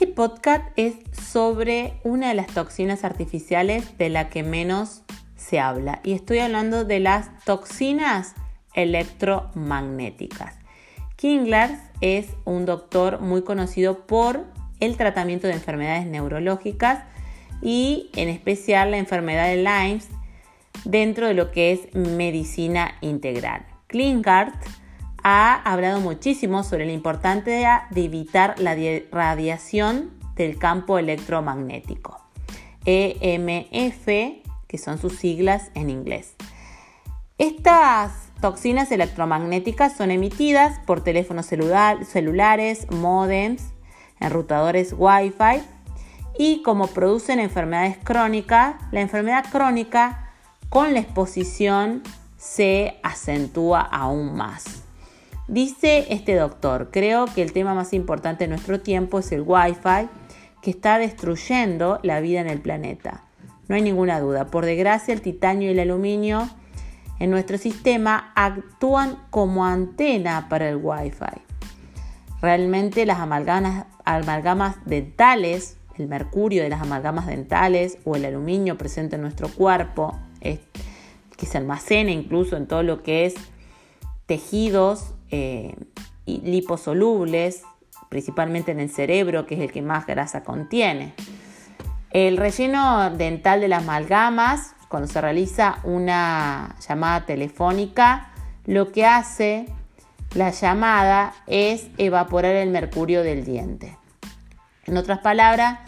Este podcast es sobre una de las toxinas artificiales de la que menos se habla y estoy hablando de las toxinas electromagnéticas. Kinglers es un doctor muy conocido por el tratamiento de enfermedades neurológicas y en especial la enfermedad de Lyme dentro de lo que es medicina integral. Klingart ha hablado muchísimo sobre la importancia de evitar la radiación del campo electromagnético. EMF, que son sus siglas en inglés. Estas toxinas electromagnéticas son emitidas por teléfonos celulares, modems, enrutadores Wi-Fi y como producen enfermedades crónicas, la enfermedad crónica con la exposición se acentúa aún más. Dice este doctor, creo que el tema más importante de nuestro tiempo es el Wi-Fi que está destruyendo la vida en el planeta. No hay ninguna duda. Por desgracia, el titanio y el aluminio en nuestro sistema actúan como antena para el Wi-Fi. Realmente las amalgamas, dentales, el mercurio de las amalgamas dentales o el aluminio presente en nuestro cuerpo, que se almacena incluso en todo lo que es tejidos eh, liposolubles, principalmente en el cerebro, que es el que más grasa contiene. El relleno dental de las amalgamas, cuando se realiza una llamada telefónica, lo que hace la llamada es evaporar el mercurio del diente. En otras palabras,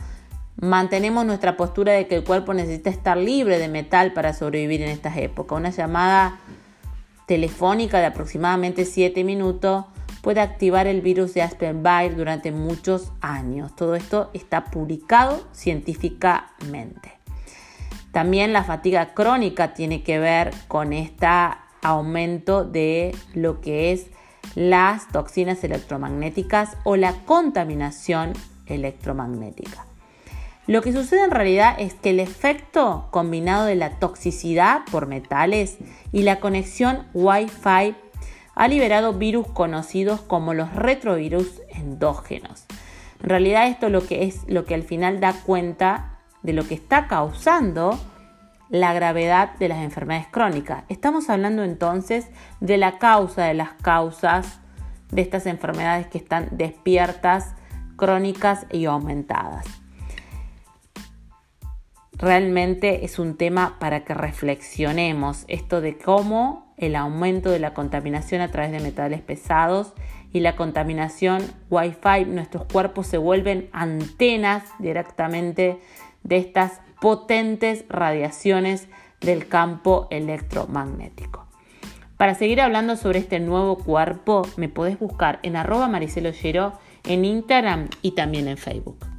mantenemos nuestra postura de que el cuerpo necesita estar libre de metal para sobrevivir en estas épocas. Una llamada telefónica de aproximadamente 7 minutos puede activar el virus de Aspenvirus durante muchos años. Todo esto está publicado científicamente. También la fatiga crónica tiene que ver con este aumento de lo que es las toxinas electromagnéticas o la contaminación electromagnética. Lo que sucede en realidad es que el efecto combinado de la toxicidad por metales y la conexión Wi-Fi ha liberado virus conocidos como los retrovirus endógenos. En realidad esto lo que es lo que al final da cuenta de lo que está causando la gravedad de las enfermedades crónicas. Estamos hablando entonces de la causa de las causas de estas enfermedades que están despiertas, crónicas y aumentadas realmente es un tema para que reflexionemos esto de cómo el aumento de la contaminación a través de metales pesados y la contaminación Wi-Fi, nuestros cuerpos se vuelven antenas directamente de estas potentes radiaciones del campo electromagnético. Para seguir hablando sobre este nuevo cuerpo, me podés buscar en arroba Maricelo en Instagram y también en Facebook.